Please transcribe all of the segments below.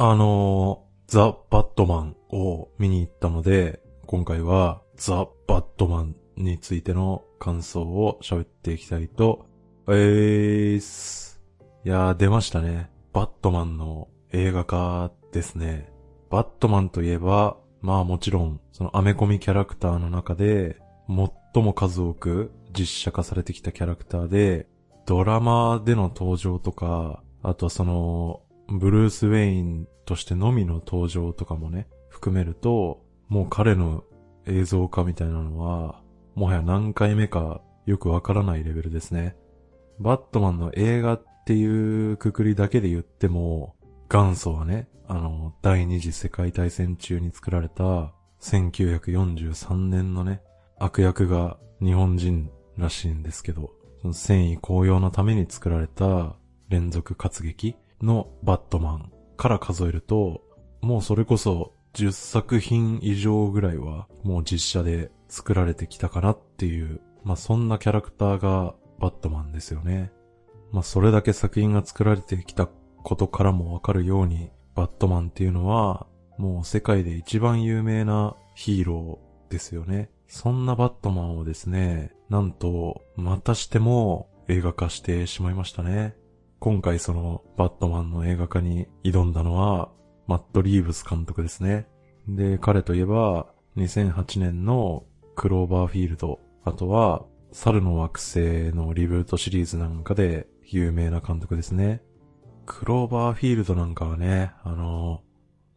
あの、ザ・バットマンを見に行ったので、今回はザ・バットマンについての感想を喋っていきたいと、えーす。いやー出ましたね。バットマンの映画化ですね。バットマンといえば、まあもちろん、そのアメコミキャラクターの中で、最も数多く実写化されてきたキャラクターで、ドラマでの登場とか、あとはその、ブルース・ウェインとしてのみの登場とかもね、含めると、もう彼の映像化みたいなのは、もはや何回目かよくわからないレベルですね。バットマンの映画っていうくくりだけで言っても、元祖はね、あの、第二次世界大戦中に作られた、1943年のね、悪役が日本人らしいんですけど、その戦意高揚のために作られた連続活劇のバットマンから数えると、もうそれこそ10作品以上ぐらいはもう実写で作られてきたかなっていう、まあそんなキャラクターがバットマンですよね。まあそれだけ作品が作られてきたことからもわかるように、バットマンっていうのはもう世界で一番有名なヒーローですよね。そんなバットマンをですね、なんと、またしても映画化してしまいましたね。今回そのバットマンの映画化に挑んだのは、マット・リーブス監督ですね。で、彼といえば、2008年のクローバーフィールド、あとは、猿の惑星のリブートシリーズなんかで有名な監督ですね。クローバーフィールドなんかはね、あの、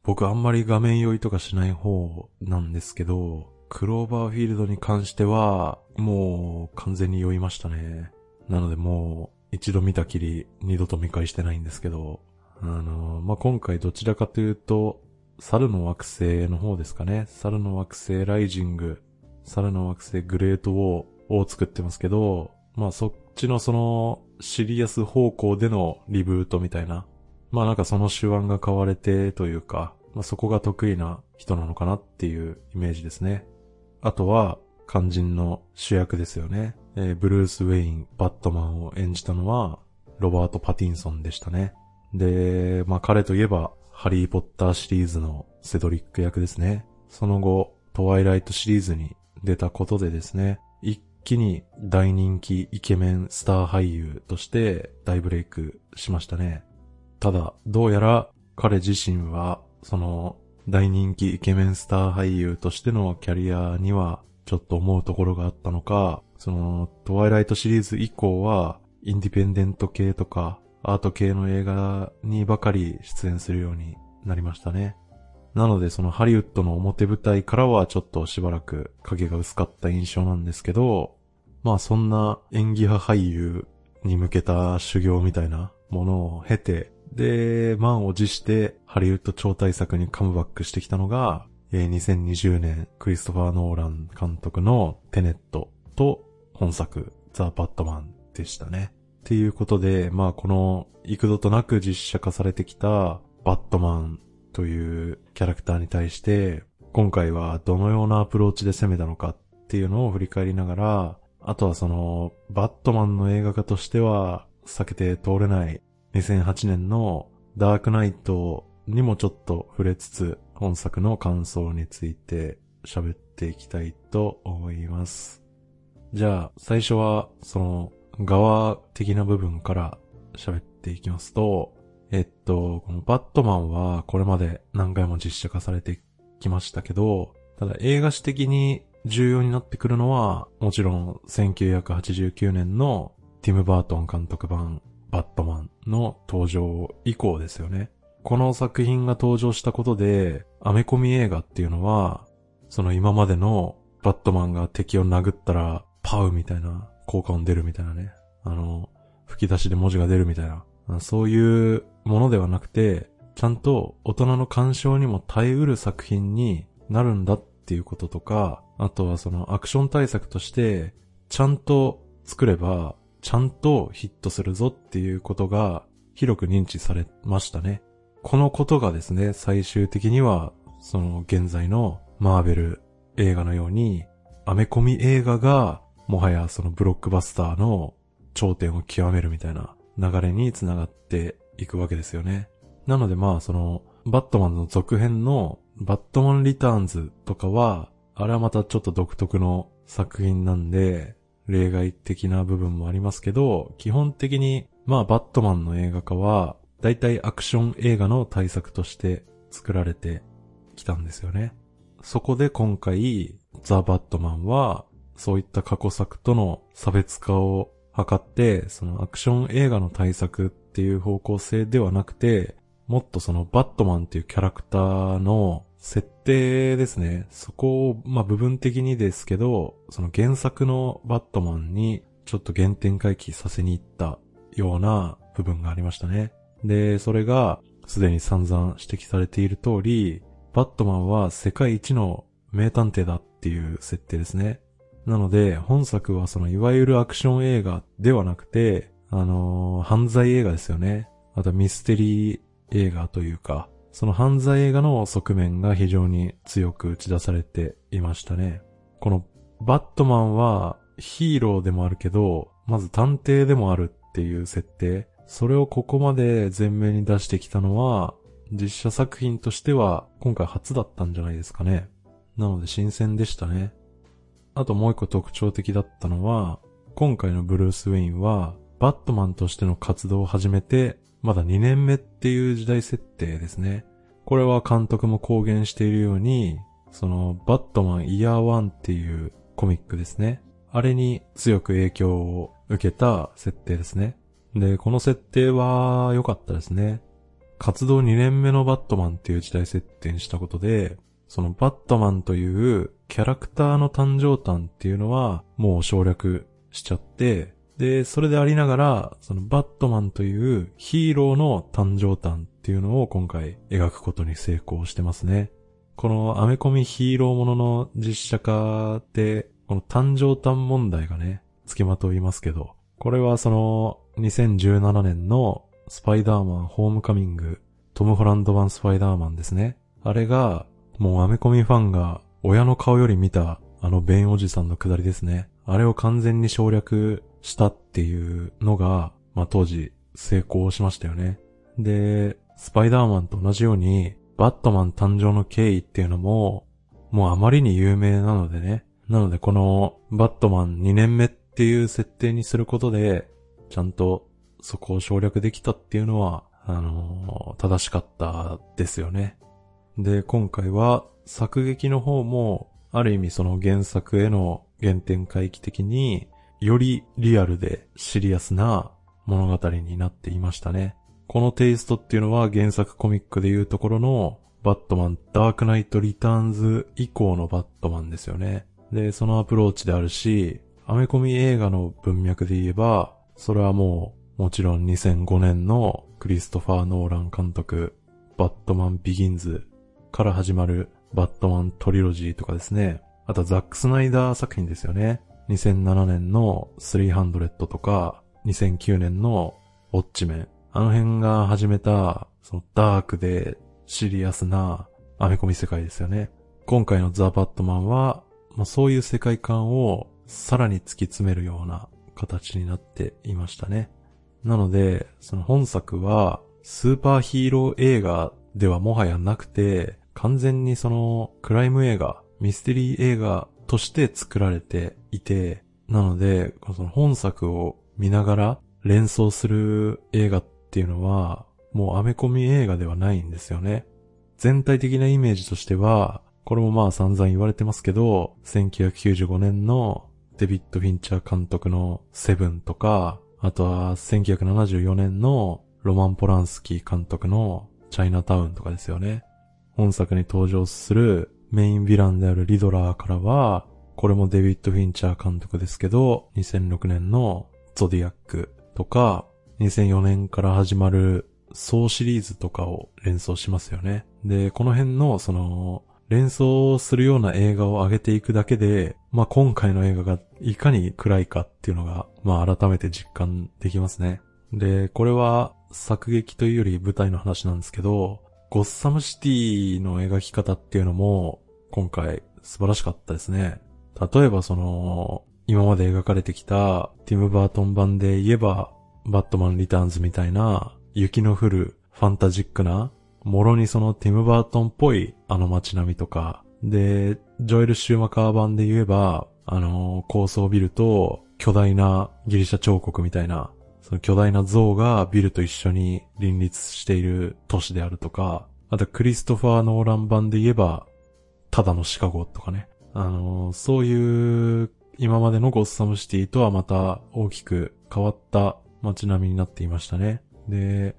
僕あんまり画面酔いとかしない方なんですけど、クローバーフィールドに関しては、もう完全に酔いましたね。なのでもう、一度見たきり二度と見返してないんですけど、あの、まあ、今回どちらかというと、猿の惑星の方ですかね。猿の惑星ライジング、猿の惑星グレートウォーを作ってますけど、まあ、そっちのその、シリアス方向でのリブートみたいな。まあなんかその手腕が買われてというか、まあそこが得意な人なのかなっていうイメージですね。あとは、肝心の主役ですよね。えー、ブルース・ウェイン、バットマンを演じたのは、ロバート・パティンソンでしたね。で、まあ彼といえば、ハリー・ポッターシリーズのセドリック役ですね。その後、トワイライトシリーズに出たことでですね、一気に大人気イケメンスター俳優として大ブレイクしましたね。ただ、どうやら彼自身は、その大人気イケメンスター俳優としてのキャリアにはちょっと思うところがあったのか、そのトワイライトシリーズ以降はインディペンデント系とかアート系の映画にばかり出演するようになりましたね。なのでそのハリウッドの表舞台からはちょっとしばらく影が薄かった印象なんですけど、まあそんな演技派俳優に向けた修行みたいなものを経て、で、満を持してハリウッド超大作にカムバックしてきたのが、2020年クリストファー・ノーラン監督のテネットと本作ザ・バットマンでしたね。っていうことで、まあこの幾度となく実写化されてきたバットマンというキャラクターに対して、今回はどのようなアプローチで攻めたのかっていうのを振り返りながら、あとはその、バットマンの映画化としては避けて通れない2008年のダークナイトにもちょっと触れつつ、本作の感想について喋っていきたいと思います。じゃあ、最初は、その、側的な部分から喋っていきますと、えっと、このバットマンはこれまで何回も実写化されてきましたけど、ただ映画史的に重要になってくるのは、もちろん1989年のティム・バートン監督版バットマンの登場以降ですよね。この作品が登場したことで、アメコミ映画っていうのは、その今までのバットマンが敵を殴ったらパウみたいな効果音出るみたいなね。あの、吹き出しで文字が出るみたいな。そういうものではなくて、ちゃんと大人の干渉にも耐えうる作品になるんだっていうこととか、あとはそのアクション対策として、ちゃんと作れば、ちゃんとヒットするぞっていうことが広く認知されましたね。このことがですね、最終的には、その現在のマーベル映画のように、アメコミ映画が、もはやそのブロックバスターの頂点を極めるみたいな流れにつながっていくわけですよね。なのでまあその、バットマンの続編のバットマンリターンズとかは、あれはまたちょっと独特の作品なんで、例外的な部分もありますけど、基本的に、まあバットマンの映画化は、だいたいアクション映画の対策として作られてきたんですよね。そこで今回、ザ・バットマンは、そういった過去作との差別化を図って、そのアクション映画の対策っていう方向性ではなくて、もっとそのバットマンっていうキャラクターの設定ですね。そこを、まあ部分的にですけど、その原作のバットマンにちょっと原点回帰させに行ったような部分がありましたね。で、それがすでに散々指摘されている通り、バットマンは世界一の名探偵だっていう設定ですね。なので、本作はそのいわゆるアクション映画ではなくて、あのー、犯罪映画ですよね。あとミステリー映画というか、その犯罪映画の側面が非常に強く打ち出されていましたね。このバットマンはヒーローでもあるけど、まず探偵でもあるっていう設定。それをここまで前面に出してきたのは、実写作品としては今回初だったんじゃないですかね。なので新鮮でしたね。あともう一個特徴的だったのは、今回のブルース・ウェインは、バットマンとしての活動を始めて、まだ2年目っていう時代設定ですね。これは監督も公言しているように、その、バットマンイヤーワンっていうコミックですね。あれに強く影響を受けた設定ですね。で、この設定は良かったですね。活動2年目のバットマンっていう時代設定にしたことで、そのバットマンというキャラクターの誕生誕っていうのはもう省略しちゃって、で、それでありながら、そのバットマンというヒーローの誕生誕っていうのを今回描くことに成功してますね。このアメコミヒーローものの実写化って、この誕生誕問題がね、付きまといますけど、これはその2017年のスパイダーマンホームカミング、トム・ホランド版スパイダーマンですね。あれがもうアメコミファンが親の顔より見たあのベンおじさんのくだりですね。あれを完全に省略したっていうのが、まあ当時成功しましたよね。で、スパイダーマンと同じように、バットマン誕生の経緯っていうのも、もうあまりに有名なのでね。なのでこのバットマン2年目っていう設定にすることで、ちゃんとそこを省略できたっていうのは、あのー、正しかったですよね。で、今回は作劇の方も、ある意味その原作への原点回帰的に、よりリアルでシリアスな物語になっていましたね。このテイストっていうのは原作コミックでいうところのバットマンダークナイトリターンズ以降のバットマンですよね。で、そのアプローチであるし、アメコミ映画の文脈で言えば、それはもう、もちろん2005年のクリストファー・ノーラン監督、バットマン・ビギンズから始まるバットマントリロジーとかですね。あとザック・スナイダー作品ですよね。2007年の300とか、2009年のウォッチメン。あの辺が始めた、そのダークでシリアスなアメコミ世界ですよね。今回のザ・バットマンは、まあ、そういう世界観をさらに突き詰めるような形になっていましたね。なので、その本作はスーパーヒーロー映画ではもはやなくて、完全にそのクライム映画、ミステリー映画として作られていて、なので、その本作を見ながら連想する映画っていうのは、もうアメコミ映画ではないんですよね。全体的なイメージとしては、これもまあ散々言われてますけど、1995年のデビッド・フィンチャー監督のセブンとか、あとは1974年のロマン・ポランスキー監督のチャイナタウンとかですよね。本作に登場するメインヴィランであるリドラーからは、これもデビッド・フィンチャー監督ですけど、2006年のゾディアックとか、2004年から始まるソーシリーズとかを連想しますよね。で、この辺のその、連想するような映画を上げていくだけで、まあ、今回の映画がいかに暗いかっていうのが、まあ、改めて実感できますね。で、これは作劇というより舞台の話なんですけど、ゴッサムシティの描き方っていうのも今回素晴らしかったですね。例えばその、今まで描かれてきたティム・バートン版で言えば、バットマン・リターンズみたいな雪の降るファンタジックなもろにそのティム・バートンっぽいあの街並みとか、で、ジョエル・シューマカー版で言えば、あのー、高層ビルと巨大なギリシャ彫刻みたいな、その巨大な像がビルと一緒に林立している都市であるとか、あとクリストファー・ノーラン版で言えば、ただのシカゴとかね。あのー、そういう今までのゴッサムシティとはまた大きく変わった街並みになっていましたね。で、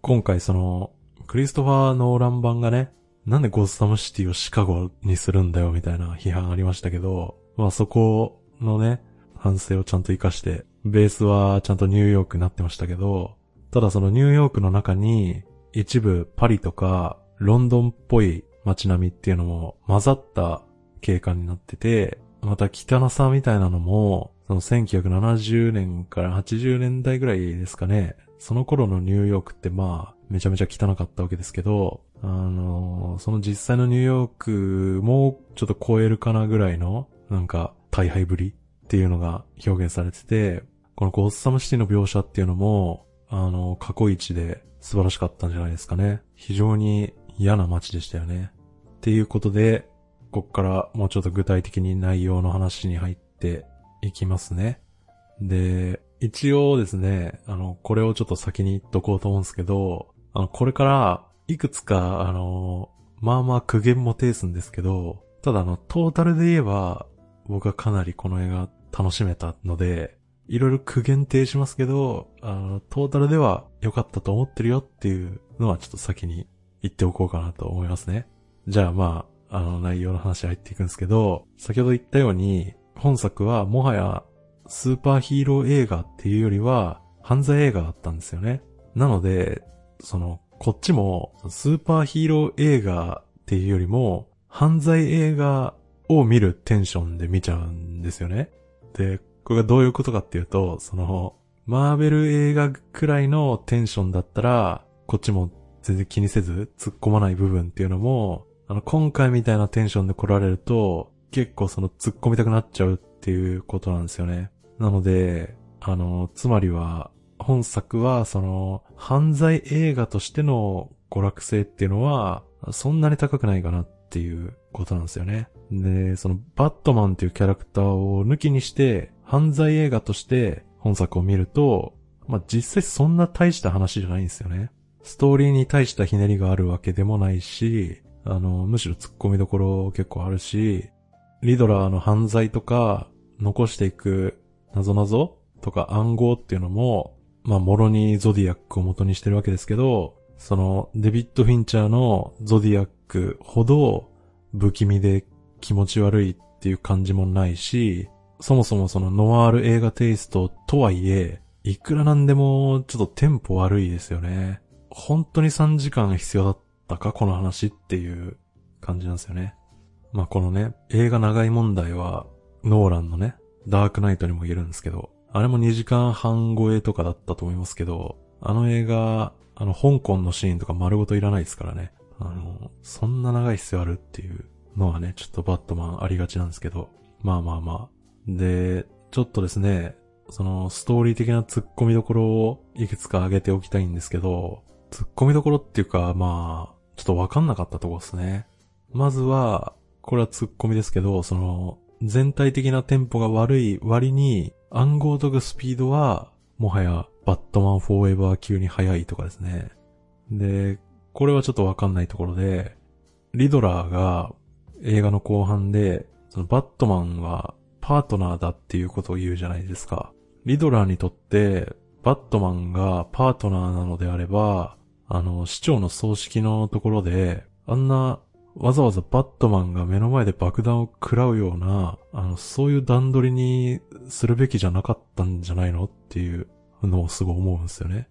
今回その、クリストファー・ノーラン版がね、なんでゴッサムシティをシカゴにするんだよみたいな批判ありましたけど、まあそこのね、反省をちゃんと活かして、ベースはちゃんとニューヨークになってましたけど、ただそのニューヨークの中に一部パリとかロンドンっぽい街並みっていうのも混ざった景観になってて、また汚さみたいなのも、その1970年から80年代ぐらいですかね。その頃のニューヨークってまあ、めちゃめちゃ汚かったわけですけど、あのー、その実際のニューヨークもちょっと超えるかなぐらいの、なんか、大敗ぶりっていうのが表現されてて、このゴッサムシティの描写っていうのも、あの、過去一で素晴らしかったんじゃないですかね。非常に嫌な街でしたよね。っていうことで、こっからもうちょっと具体的に内容の話に入っていきますね。で、一応ですね、あの、これをちょっと先に言っとこうと思うんですけど、あの、これから、いくつか、あの、まあまあ苦言も呈すんですけど、ただあの、トータルで言えば、僕はかなりこの映画楽しめたので、いろいろ苦言呈しますけど、あの、トータルでは良かったと思ってるよっていうのはちょっと先に言っておこうかなと思いますね。じゃあまあ、あの内容の話入っていくんですけど、先ほど言ったように、本作はもはやスーパーヒーロー映画っていうよりは犯罪映画だったんですよね。なので、その、こっちもスーパーヒーロー映画っていうよりも犯罪映画を見るテンションで見ちゃうんですよね。で、これがどういうことかっていうと、その、マーベル映画くらいのテンションだったら、こっちも全然気にせず突っ込まない部分っていうのも、あの、今回みたいなテンションで来られると、結構その突っ込みたくなっちゃうっていうことなんですよね。なので、あの、つまりは、本作はその、犯罪映画としての娯楽性っていうのは、そんなに高くないかなっていうことなんですよね。で、そのバットマンっていうキャラクターを抜きにして、犯罪映画として本作を見ると、まあ、実際そんな大した話じゃないんですよね。ストーリーに大したひねりがあるわけでもないし、あの、むしろ突っ込みどころ結構あるし、リドラーの犯罪とか、残していく謎々とか暗号っていうのも、まあ、もろにゾディアックを元にしてるわけですけど、その、デビッド・フィンチャーのゾディアックほど不気味で気持ち悪いっていう感じもないし、そもそもそのノワール映画テイストとはいえ、いくらなんでもちょっとテンポ悪いですよね。本当に3時間必要だったかこの話っていう感じなんですよね。まあこのね、映画長い問題は、ノーランのね、ダークナイトにも言えるんですけど、あれも2時間半超えとかだったと思いますけど、あの映画、あの香港のシーンとか丸ごといらないですからね。あの、そんな長い必要あるっていうのはね、ちょっとバットマンありがちなんですけど、まあまあまあ。で、ちょっとですね、そのストーリー的な突っ込みどころをいくつか挙げておきたいんですけど、突っ込みどころっていうか、まあ、ちょっとわかんなかったとこですね。まずは、これは突っ込みですけど、その、全体的なテンポが悪い割に、暗号解くスピードは、もはや、バットマンフォーエバー級に速いとかですね。で、これはちょっとわかんないところで、リドラーが映画の後半で、そのバットマンはパートナーだっていうことを言うじゃないですか。リドラーにとって、バットマンがパートナーなのであれば、あの、市長の葬式のところで、あんな、わざわざバットマンが目の前で爆弾を食らうような、あの、そういう段取りにするべきじゃなかったんじゃないのっていうのをすごい思うんですよね。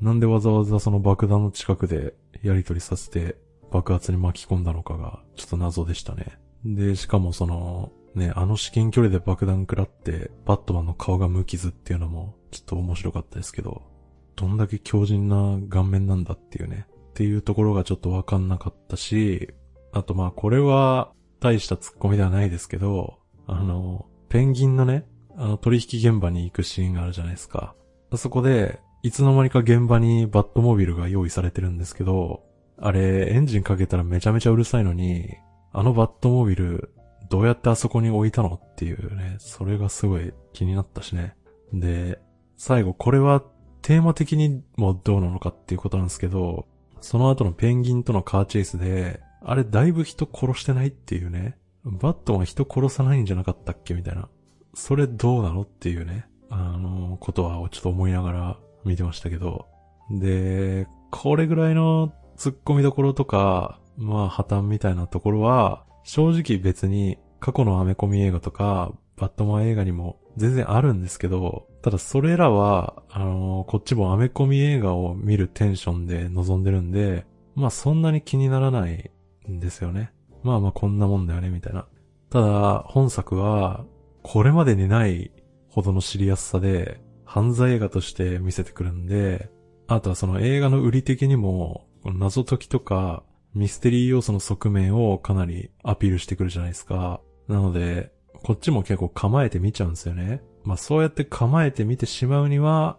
なんでわざわざその爆弾の近くでやり取りさせて爆発に巻き込んだのかがちょっと謎でしたね。で、しかもその、ね、あの至近距離で爆弾食らって、バットマンの顔が無傷っていうのもちょっと面白かったですけど、どんだけ強靭な顔面なんだっていうね。っていうところがちょっとわかんなかったし、あとまあこれは大した突っ込みではないですけど、あの、ペンギンのね、あの取引現場に行くシーンがあるじゃないですか。あそこで、いつの間にか現場にバットモビルが用意されてるんですけど、あれ、エンジンかけたらめちゃめちゃうるさいのに、あのバットモービル、どうやってあそこに置いたのっていうね、それがすごい気になったしね。で、最後、これはテーマ的にもどうなのかっていうことなんですけど、その後のペンギンとのカーチェイスで、あれだいぶ人殺してないっていうね。バットマン人殺さないんじゃなかったっけみたいな。それどうなのっていうね。あの、ことはちょっと思いながら見てましたけど。で、これぐらいの突っ込みどころとか、まあ破綻みたいなところは、正直別に過去のアメコミ映画とか、バットマン映画にも全然あるんですけど、ただそれらは、あのこっちもアメコミ映画を見るテンションで臨んでるんで、まあそんなに気にならないんですよね。まあまあこんなもんだよね、みたいな。ただ、本作は、これまでにないほどのシリアスさで、犯罪映画として見せてくるんで、あとはその映画の売り的にも、謎解きとか、ミステリー要素の側面をかなりアピールしてくるじゃないですか。なので、こっちも結構構えて見ちゃうんですよね。まあそうやって構えて見てしまうには、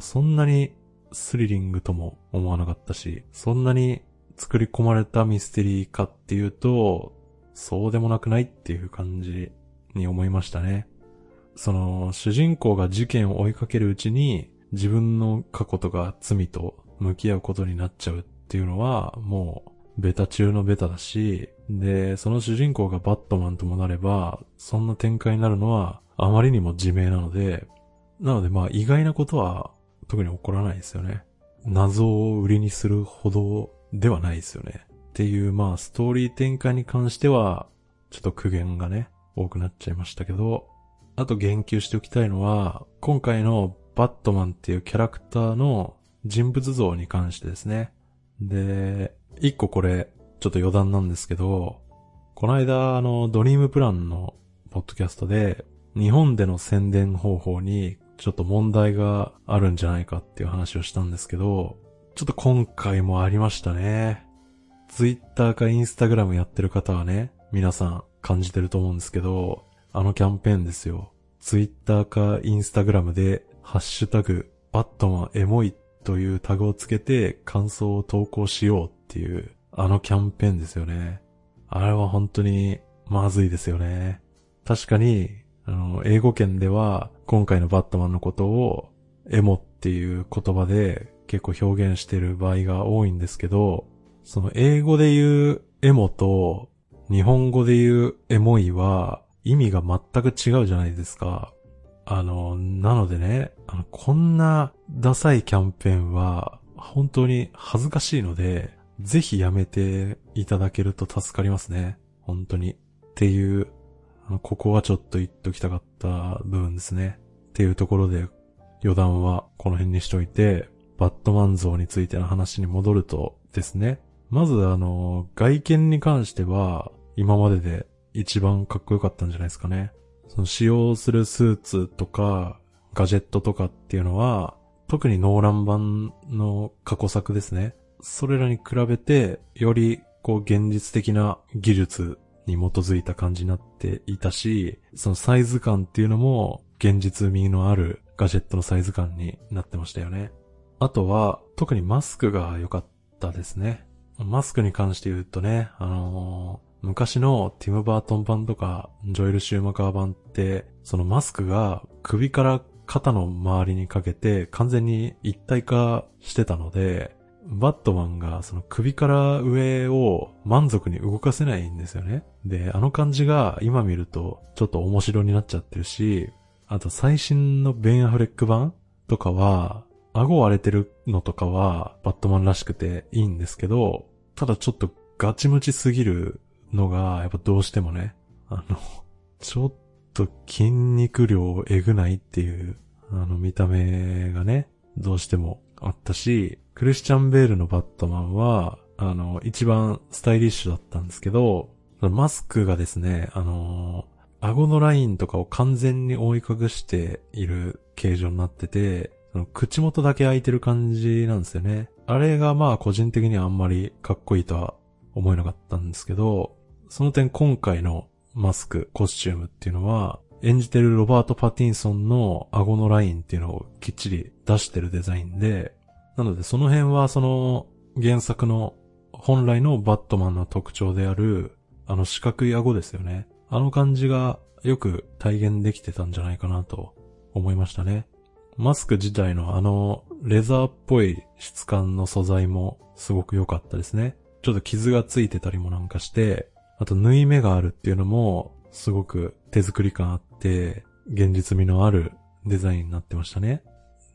そんなにスリリングとも思わなかったし、そんなに作り込まれたミステリーかっていうと、そうでもなくないっていう感じに思いましたね。その、主人公が事件を追いかけるうちに、自分の過去とか罪と向き合うことになっちゃうっていうのは、もう、ベタ中のベタだし、で、その主人公がバットマンともなれば、そんな展開になるのは、あまりにも自明なので、なのでまあ意外なことは特に起こらないですよね。謎を売りにするほどではないですよね。っていうまあストーリー展開に関しては、ちょっと苦言がね、多くなっちゃいましたけど、あと言及しておきたいのは、今回のバットマンっていうキャラクターの人物像に関してですね。で、一個これ、ちょっと余談なんですけど、この間、あの、ドリームプランのポッドキャストで、日本での宣伝方法にちょっと問題があるんじゃないかっていう話をしたんですけど、ちょっと今回もありましたね。ツイッターかインスタグラムやってる方はね、皆さん感じてると思うんですけど、あのキャンペーンですよ。ツイッターかインスタグラムで、ハッシュタグ、バットマンエモいというタグをつけて感想を投稿しようっていう、あのキャンペーンですよね。あれは本当にまずいですよね。確かにあの、英語圏では今回のバットマンのことをエモっていう言葉で結構表現してる場合が多いんですけど、その英語で言うエモと日本語で言うエモいは意味が全く違うじゃないですか。あの、なのでね、あの、こんなダサいキャンペーンは本当に恥ずかしいので、ぜひやめていただけると助かりますね。本当に。っていうここはちょっと言っときたかった部分ですね。っていうところで余談はこの辺にしといて、バットマン像についての話に戻るとですね。まずあの、外見に関しては今までで一番かっこよかったんじゃないですかね。その使用するスーツとかガジェットとかっていうのは特にノーラン版の過去作ですね。それらに比べてよりこう現実的な技術に基づいた感じになっていたし、そのサイズ感っていうのも現実味のあるガジェットのサイズ感になってましたよね。あとは、特にマスクが良かったですね。マスクに関して言うとね、あのー、昔のティム・バートン版とか、ジョエル・シューマカー版って、そのマスクが首から肩の周りにかけて完全に一体化してたので、バットマンがその首から上を満足に動かせないんですよね。で、あの感じが今見るとちょっと面白になっちゃってるし、あと最新のベン・アフレック版とかは、顎割れてるのとかはバットマンらしくていいんですけど、ただちょっとガチムチすぎるのがやっぱどうしてもね、あの、ちょっと筋肉量えぐないっていう、あの見た目がね、どうしてもあったし、クリスチャン・ベールのバットマンは、あの、一番スタイリッシュだったんですけど、マスクがですね、あの顎のラインとかを完全に覆い隠している形状になってて、口元だけ開いてる感じなんですよね。あれがまあ個人的にはあんまりかっこいいとは思えなかったんですけど、その点今回のマスク、コスチュームっていうのは、演じてるロバート・パティンソンの顎のラインっていうのをきっちり出してるデザインで、なのでその辺はその原作の本来のバットマンの特徴である、あの四角い顎ですよね。あの感じがよく体現できてたんじゃないかなと思いましたね。マスク自体のあのレザーっぽい質感の素材もすごく良かったですね。ちょっと傷がついてたりもなんかして、あと縫い目があるっていうのもすごく手作り感あって、現実味のあるデザインになってましたね。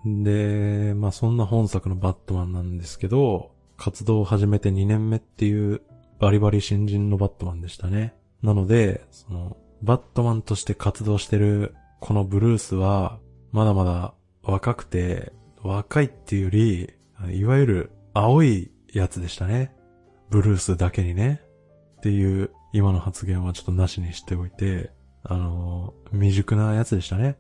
で、まあそんな本作のバットマンなんですけど、活動を始めて2年目っていうバリバリ新人のバットマンでしたね。なので、その、バットマンとして活動してるこのブルースは、まだまだ若くて、若いっていうより、いわゆる青いやつでしたね。ブルースだけにね。っていう今の発言はちょっとなしにしておいて、あの、未熟なやつでしたね。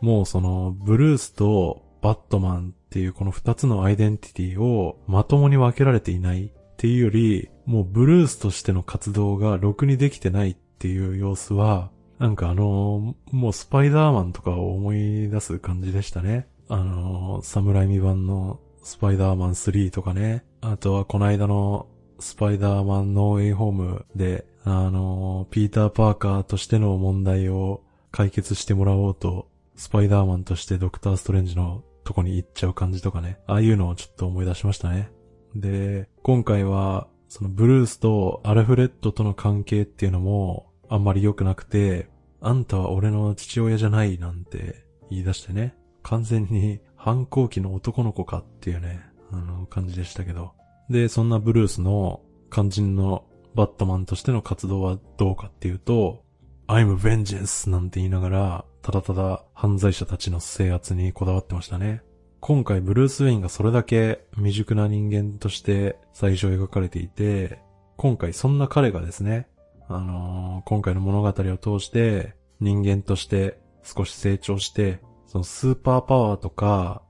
もうその、ブルースとバットマンっていうこの二つのアイデンティティをまともに分けられていないっていうより、もうブルースとしての活動がろくにできてないっていう様子は、なんかあの、もうスパイダーマンとかを思い出す感じでしたね。あの、サムライミ版のスパイダーマン3とかね。あとはこの間のスパイダーマンノーウェイホームで、あの、ピーター・パーカーとしての問題を解決してもらおうと、スパイダーマンとしてドクター・ストレンジのとこに行っちゃう感じとかね。ああいうのをちょっと思い出しましたね。で、今回は、そのブルースとアルフレッドとの関係っていうのもあんまり良くなくて、あんたは俺の父親じゃないなんて言い出してね。完全に反抗期の男の子かっていうね、あの感じでしたけど。で、そんなブルースの肝心のバットマンとしての活動はどうかっていうと、I'm vengeance なんて言いながら、ただただ犯罪者たちの制圧にこだわってましたね。今回ブルース・ウェインがそれだけ未熟な人間として最初描かれていて、今回そんな彼がですね、あのー、今回の物語を通して人間として少し成長して、そのスーパーパワーとか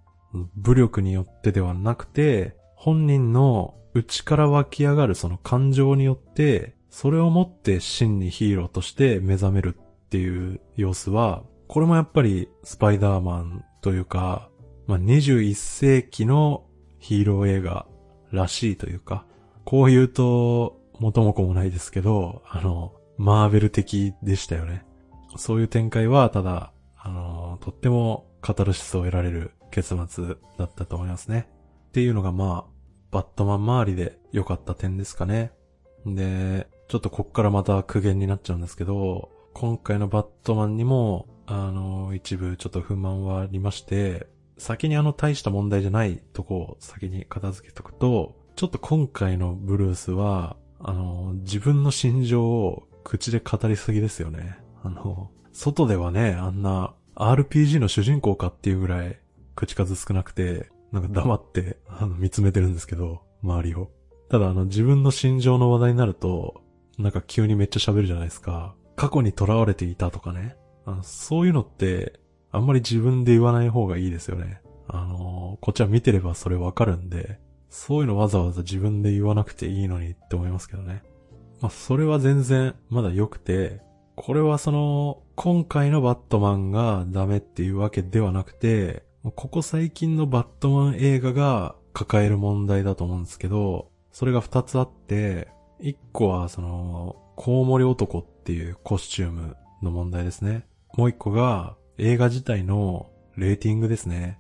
武力によってではなくて、本人の内から湧き上がるその感情によって、それをもって真にヒーローとして目覚めるっていう様子は、これもやっぱりスパイダーマンというか、まあ、21世紀のヒーロー映画らしいというか、こう言うと元も子もないですけど、あの、マーベル的でしたよね。そういう展開はただ、あの、とってもカタルシスを得られる結末だったと思いますね。っていうのがまあ、バットマン周りで良かった点ですかね。で、ちょっとこっからまた苦言になっちゃうんですけど、今回のバットマンにも、あの、一部ちょっと不満はありまして、先にあの大した問題じゃないとこを先に片付けとくと、ちょっと今回のブルースは、あの、自分の心情を口で語りすぎですよね。あの、外ではね、あんな RPG の主人公かっていうぐらい口数少なくて、なんか黙って、あの、見つめてるんですけど、周りを。ただあの、自分の心情の話題になると、なんか急にめっちゃ喋るじゃないですか。過去に囚われていたとかね。あのそういうのって、あんまり自分で言わない方がいいですよね。あの、こっちは見てればそれわかるんで、そういうのわざわざ自分で言わなくていいのにって思いますけどね。まあ、それは全然まだ良くて、これはその、今回のバットマンがダメっていうわけではなくて、ここ最近のバットマン映画が抱える問題だと思うんですけど、それが二つあって、一個はその、コウモリ男っていうコスチュームの問題ですね。もう一個が映画自体のレーティングですね。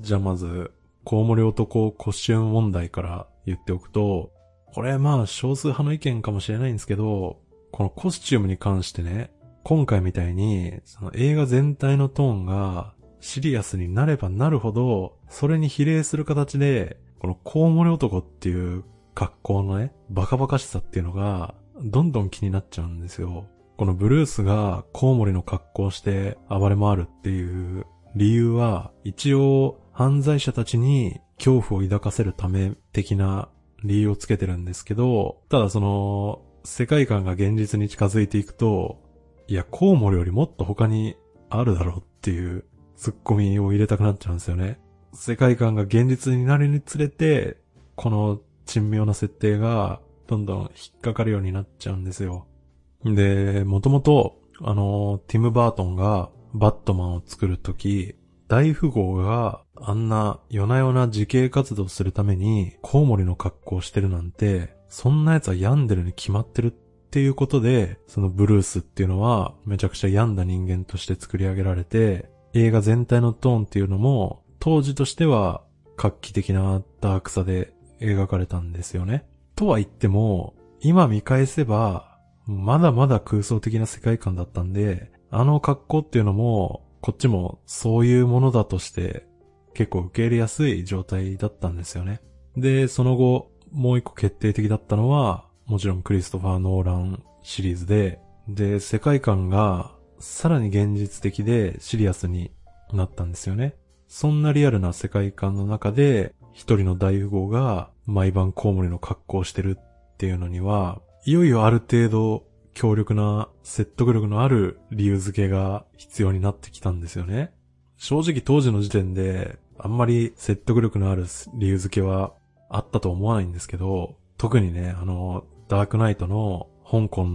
じゃあまず、コウモリ男コスチューム問題から言っておくと、これまあ少数派の意見かもしれないんですけど、このコスチュームに関してね、今回みたいに、その映画全体のトーンがシリアスになればなるほど、それに比例する形で、このコウモリ男っていう格好のね、バカバカしさっていうのが、どんどん気になっちゃうんですよ。このブルースがコウモリの格好をして暴れ回るっていう理由は、一応犯罪者たちに恐怖を抱かせるため的な理由をつけてるんですけど、ただその、世界観が現実に近づいていくと、いや、コウモリよりもっと他にあるだろうっていうツッコミを入れたくなっちゃうんですよね。世界観が現実になるにつれて、この珍妙な設定がどんどん引っかかるようになっちゃうんですよ。で、もともと、あの、ティム・バートンがバットマンを作るとき、大富豪があんな夜な夜な自警活動するためにコウモリの格好をしてるなんて、そんな奴は病んでるに決まってるっていうことで、そのブルースっていうのはめちゃくちゃ病んだ人間として作り上げられて、映画全体のトーンっていうのも当時としては画期的なダークさで描かれたんですよね。とは言っても、今見返せば、まだまだ空想的な世界観だったんで、あの格好っていうのも、こっちもそういうものだとして結構受け入れやすい状態だったんですよね。で、その後、もう一個決定的だったのは、もちろんクリストファー・ノーランシリーズで、で、世界観がさらに現実的でシリアスになったんですよね。そんなリアルな世界観の中で、一人の大富豪が毎晩コウモリの格好をしてるっていうのには、いよいよある程度強力な説得力のある理由付けが必要になってきたんですよね。正直当時の時点であんまり説得力のある理由付けはあったと思わないんですけど、特にね、あの、ダークナイトの香港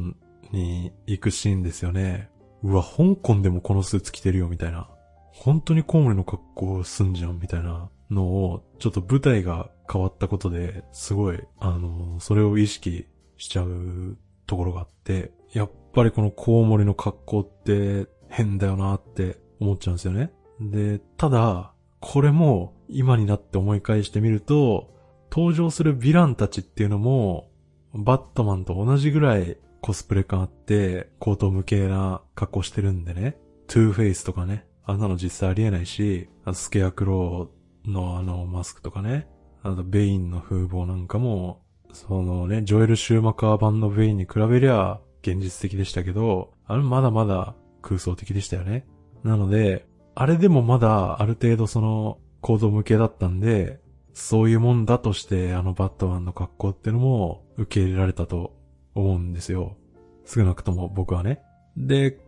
に行くシーンですよね。うわ、香港でもこのスーツ着てるよみたいな。本当にコウモリの格好すんじゃんみたいなのを、ちょっと舞台が変わったことで、すごい、あの、それを意識しちゃうところがあって、やっぱりこのコウモリの格好って変だよなって思っちゃうんですよね。で、ただ、これも今になって思い返してみると、登場するヴィランたちっていうのも、バットマンと同じぐらいコスプレ感あって、荒唐無稽な格好してるんでね。トゥーフェイスとかね。あんなの実際ありえないし、スケアクローのあのマスクとかね。あとベインの風貌なんかも、そのね、ジョエル・シューマカー版のベインに比べりゃ現実的でしたけど、あれまだまだ空想的でしたよね。なので、あれでもまだある程度その行動向けだったんで、そういうもんだとしてあのバットマンの格好ってのも受け入れられたと思うんですよ。少なくとも僕はね。で、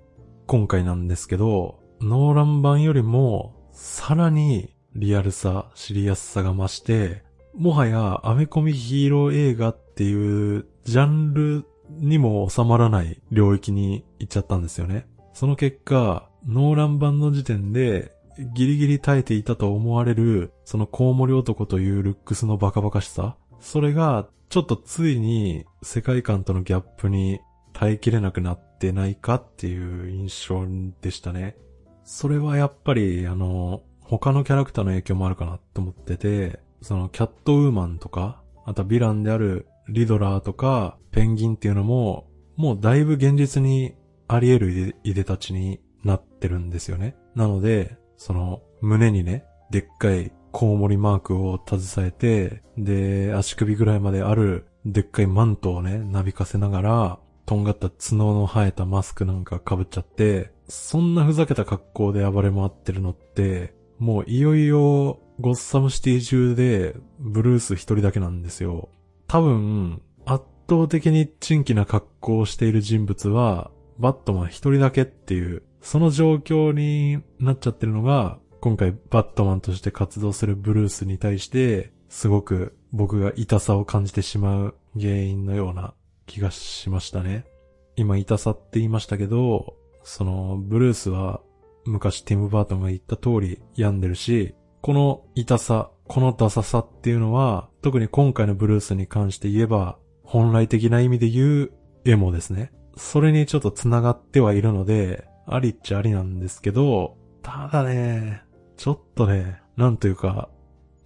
今回なんですけど、ノーラン版よりもさらにリアルさ、知りやすさが増して、もはやアメコミヒーロー映画っていうジャンルにも収まらない領域に行っちゃったんですよね。その結果、ノーラン版の時点でギリギリ耐えていたと思われる、そのコウモリ男というルックスのバカバカしさ。それが、ちょっとついに世界観とのギャップに耐えきれなくなってないかっていう印象でしたね。それはやっぱり、あの、他のキャラクターの影響もあるかなと思ってて、そのキャットウーマンとか、あとはヴィランであるリドラーとか、ペンギンっていうのも、もうだいぶ現実にあり得るいでたちになってるんですよね。なので、その胸にね、でっかいコウモリマークを携えて、で、足首ぐらいまであるでっかいマントをね、なびかせながら、とんがった角の生えたマスクなんか被っちゃって、そんなふざけた格好で暴れ回ってるのって、もういよいよゴッサムシティ中でブルース一人だけなんですよ。多分、圧倒的に珍奇な格好をしている人物は、バットマン一人だけっていう、その状況になっちゃってるのが、今回バットマンとして活動するブルースに対して、すごく僕が痛さを感じてしまう原因のような気がしましたね。今痛さって言いましたけど、そのブルースは昔ティム・バートンが言った通り病んでるし、この痛さ、このダサさっていうのは、特に今回のブルースに関して言えば、本来的な意味で言うエモですね。それにちょっと繋がってはいるので、ありっちゃありなんですけど、ただね、ちょっとね、なんというか、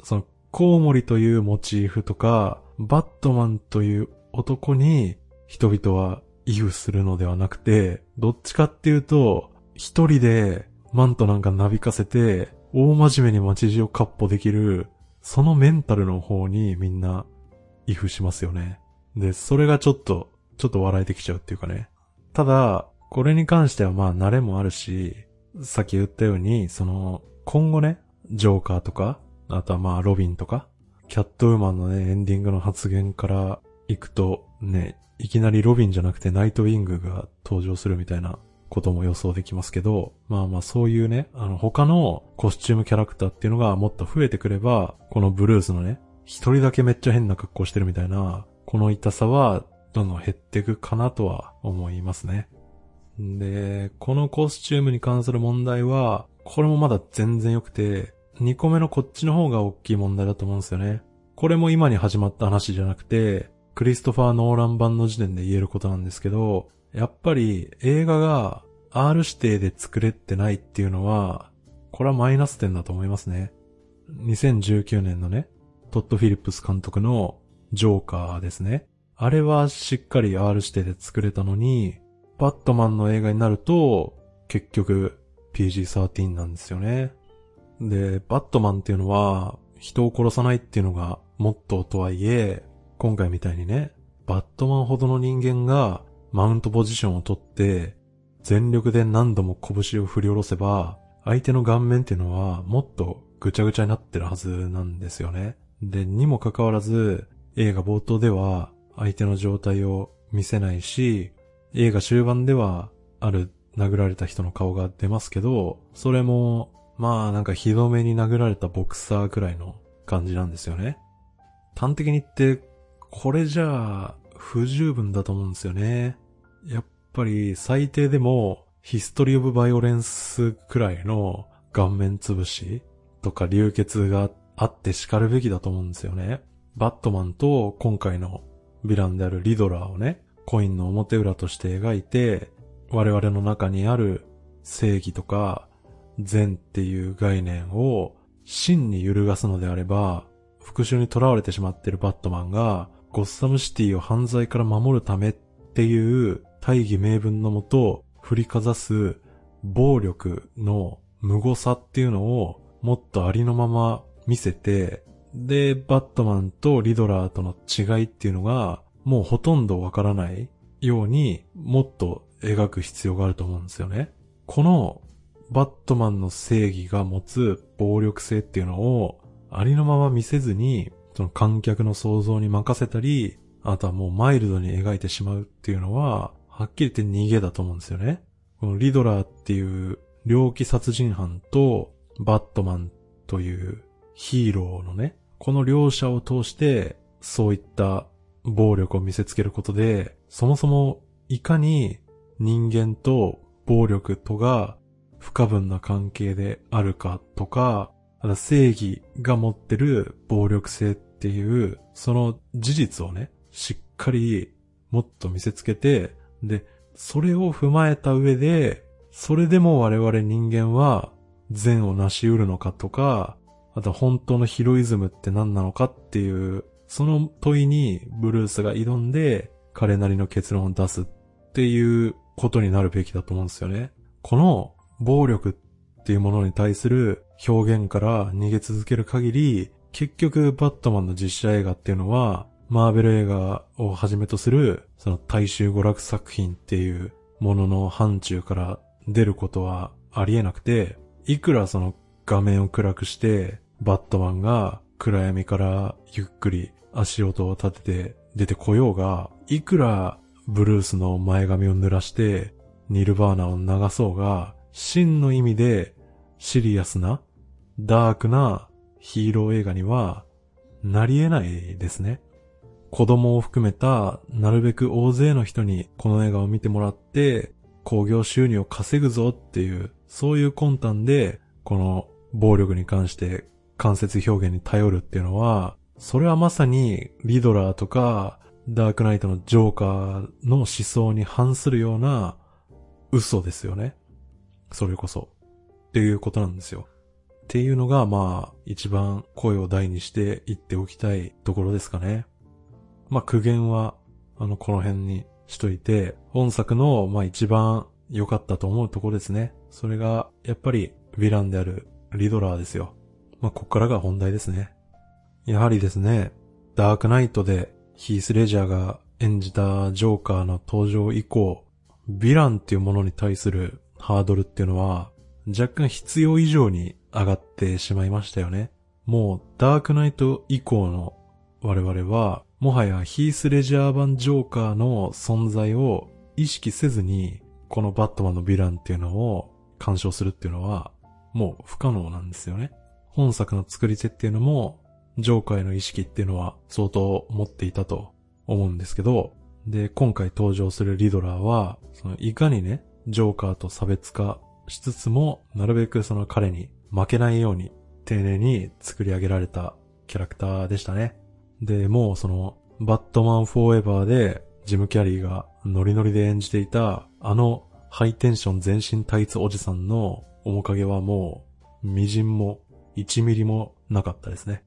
その、コウモリというモチーフとか、バットマンという男に人々はイフするのではなくて、どっちかっていうと、一人でマントなんかなびかせて、大真面目に街地をカッポできる、そのメンタルの方にみんな、イフしますよね。で、それがちょっと、ちょっと笑えてきちゃうっていうかね。ただ、これに関してはまあ慣れもあるし、さっき言ったように、その、今後ね、ジョーカーとか、あとはまあロビンとか、キャットウーマンのね、エンディングの発言から行くと、ね、いきなりロビンじゃなくてナイトウィングが登場するみたいなことも予想できますけど、まあまあそういうね、あの他のコスチュームキャラクターっていうのがもっと増えてくれば、このブルースのね、一人だけめっちゃ変な格好してるみたいな、この痛さはどんどん減っていくかなとは思いますね。で、このコスチュームに関する問題は、これもまだ全然良くて、2個目のこっちの方が大きい問題だと思うんですよね。これも今に始まった話じゃなくて、クリストファー・ノーラン版の時点で言えることなんですけど、やっぱり映画が R 指定で作れてないっていうのは、これはマイナス点だと思いますね。2019年のね、トッド・フィリップス監督のジョーカーですね。あれはしっかり R 指定で作れたのに、バットマンの映画になると、結局 PG13 なんですよね。で、バットマンっていうのは、人を殺さないっていうのがモットーとはいえ、今回みたいにね、バットマンほどの人間がマウントポジションを取って、全力で何度も拳を振り下ろせば、相手の顔面っていうのはもっとぐちゃぐちゃになってるはずなんですよね。で、にもかかわらず、映画冒頭では相手の状態を見せないし、映画終盤ではある殴られた人の顔が出ますけど、それも、まあなんかひどめに殴られたボクサーくらいの感じなんですよね。端的に言って、これじゃあ不十分だと思うんですよね。やっぱり最低でもヒストリーオブバイオレンスくらいの顔面潰しとか流血があって叱るべきだと思うんですよね。バットマンと今回のヴィランであるリドラーをね、コインの表裏として描いて、我々の中にある正義とか善っていう概念を真に揺るがすのであれば、復讐に囚われてしまっているバットマンが、ゴッサムシティを犯罪から守るためっていう大義名分のもと振りかざす暴力の無誤さっていうのをもっとありのまま見せて、で、バットマンとリドラーとの違いっていうのがもうほとんどわからないようにもっと描く必要があると思うんですよね。このバットマンの正義が持つ暴力性っていうのをありのまま見せずに、その観客の想像に任せたり、あとはもうマイルドに描いてしまうっていうのは、はっきり言って逃げだと思うんですよね。このリドラーっていう猟奇殺人犯とバットマンというヒーローのね、この両者を通してそういった暴力を見せつけることで、そもそもいかに人間と暴力とが不可分な関係であるかとか、正義が持ってる暴力性っていう、その事実をね、しっかりもっと見せつけて、で、それを踏まえた上で、それでも我々人間は善を成し得るのかとか、あと本当のヒロイズムって何なのかっていう、その問いにブルースが挑んで彼なりの結論を出すっていうことになるべきだと思うんですよね。この暴力っていうものに対する表現から逃げ続ける限り、結局バットマンの実写映画っていうのは、マーベル映画をはじめとする、その大衆娯楽作品っていうものの範疇から出ることはありえなくて、いくらその画面を暗くして、バットマンが暗闇からゆっくり足音を立てて出てこようが、いくらブルースの前髪を濡らしてニルバーナを流そうが、真の意味でシリアスなダークなヒーロー映画にはなり得ないですね。子供を含めたなるべく大勢の人にこの映画を見てもらって興行収入を稼ぐぞっていうそういう魂胆でこの暴力に関して間接表現に頼るっていうのはそれはまさにリドラーとかダークナイトのジョーカーの思想に反するような嘘ですよね。それこそ。っていうことなんですよ。っていうのが、まあ、一番声を大にして言っておきたいところですかね。まあ、苦言は、あの、この辺にしといて、本作の、まあ一番良かったと思うところですね。それが、やっぱり、ヴィランであるリドラーですよ。まあ、こっからが本題ですね。やはりですね、ダークナイトでヒース・レジャーが演じたジョーカーの登場以降、ヴィランっていうものに対するハードルっていうのは若干必要以上に上がってしまいましたよね。もうダークナイト以降の我々はもはやヒース・レジャー版ジョーカーの存在を意識せずにこのバットマンのヴィランっていうのを鑑賞するっていうのはもう不可能なんですよね。本作の作り手っていうのもジョーカーへの意識っていうのは相当持っていたと思うんですけど、で、今回登場するリドラーは、そのいかにね、ジョーカーと差別化しつつも、なるべくその彼に負けないように丁寧に作り上げられたキャラクターでしたね。で、もうその、バットマンフォーエバーでジム・キャリーがノリノリで演じていたあのハイテンション全身タイツおじさんの面影はもう、微塵も1ミリもなかったですね。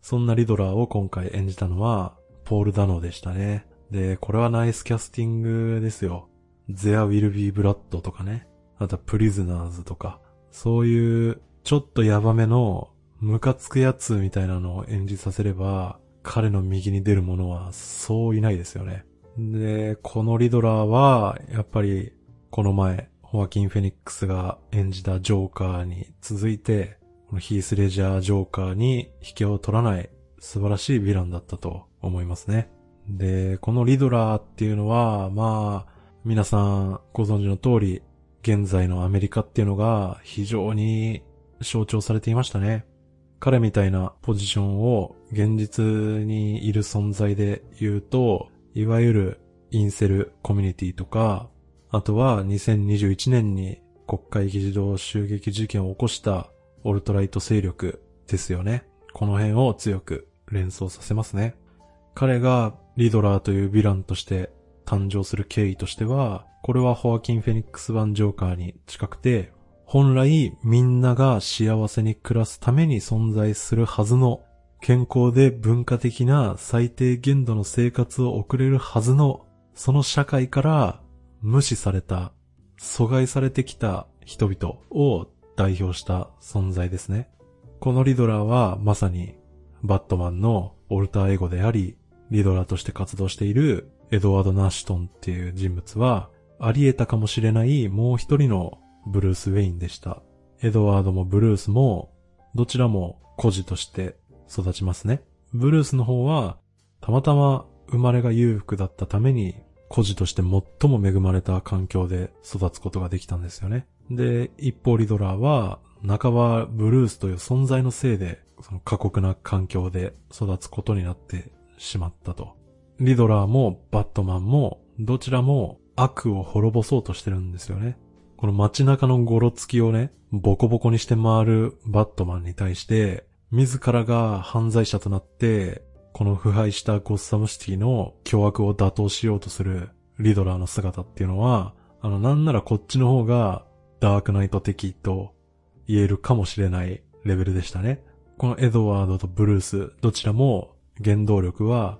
そんなリドラーを今回演じたのは、ポール・ダノでしたね。で、これはナイスキャスティングですよ。There Will Be Blood とかね。あとは Prisoners とか。そういう、ちょっとヤバめの、ムカつくやつみたいなのを演じさせれば、彼の右に出る者はそういないですよね。で、このリドラーは、やっぱり、この前、ホアキン・フェニックスが演じたジョーカーに続いて、このヒース・レジャー・ジョーカーに引けを取らない素晴らしいヴィランだったと思いますね。で、このリドラーっていうのは、まあ、皆さんご存知の通り、現在のアメリカっていうのが非常に象徴されていましたね。彼みたいなポジションを現実にいる存在で言うと、いわゆるインセルコミュニティとか、あとは2021年に国会議事堂襲撃事件を起こしたオルトライト勢力ですよね。この辺を強く連想させますね。彼がリドラーというヴィランとして誕生する経緯としては、これはホアキン・フェニックス版ジョーカーに近くて、本来みんなが幸せに暮らすために存在するはずの健康で文化的な最低限度の生活を送れるはずのその社会から無視された、阻害されてきた人々を代表した存在ですね。このリドラーはまさにバットマンのオルターエゴであり、リドラーとして活動しているエドワード・ナッシュトンっていう人物は、あり得たかもしれないもう一人のブルース・ウェインでした。エドワードもブルースも、どちらも孤児として育ちますね。ブルースの方は、たまたま生まれが裕福だったために、孤児として最も恵まれた環境で育つことができたんですよね。で、一方リドラーは、半ばブルースという存在のせいで、その過酷な環境で育つことになってしまったと。リドラーもバットマンもどちらも悪を滅ぼそうとしてるんですよね。この街中のゴロつきをね、ボコボコにして回るバットマンに対して、自らが犯罪者となって、この腐敗したゴッサムシティの凶悪を打倒しようとするリドラーの姿っていうのは、あの、なんならこっちの方がダークナイト的と言えるかもしれないレベルでしたね。このエドワードとブルース、どちらも原動力は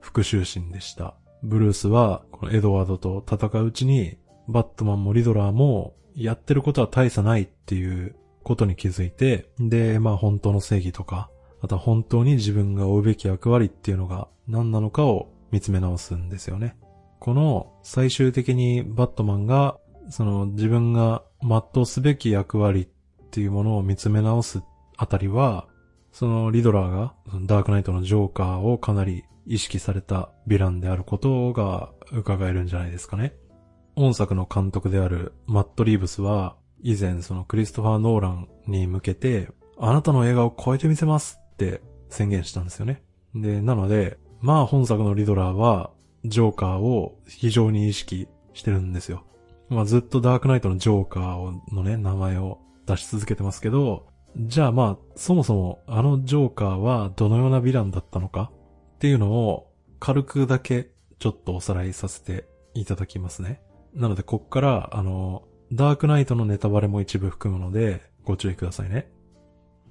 復讐心でした。ブルースは、このエドワードと戦ううちに、バットマンもリドラーも、やってることは大差ないっていうことに気づいて、で、まあ本当の正義とか、あとは本当に自分が負うべき役割っていうのが何なのかを見つめ直すんですよね。この最終的にバットマンが、その自分が全うすべき役割っていうものを見つめ直すあたりは、そのリドラーがダークナイトのジョーカーをかなり意識されたヴィランであることが伺えるんじゃないですかね。本作の監督であるマット・リーブスは、以前そのクリストファー・ノーランに向けて、あなたの映画を超えてみせますって宣言したんですよね。で、なので、まあ本作のリドラーは、ジョーカーを非常に意識してるんですよ。まあずっとダークナイトのジョーカーのね、名前を出し続けてますけど、じゃあまあ、そもそもあのジョーカーはどのようなヴィランだったのかっていうのを軽くだけちょっとおさらいさせていただきますね。なのでこっからあの、ダークナイトのネタバレも一部含むのでご注意くださいね。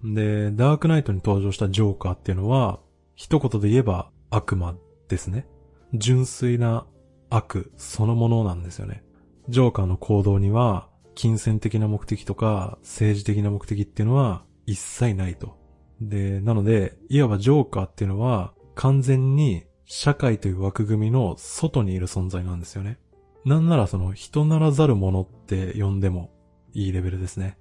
で、ダークナイトに登場したジョーカーっていうのは一言で言えば悪魔ですね。純粋な悪そのものなんですよね。ジョーカーの行動には金銭的な目的とか政治的な目的っていうのは一切ないと。で、なので、いわばジョーカーっていうのは完全に社会という枠組みの外にいる存在なんですよね。なんならその人ならざるものって呼んでもいいレベルですね。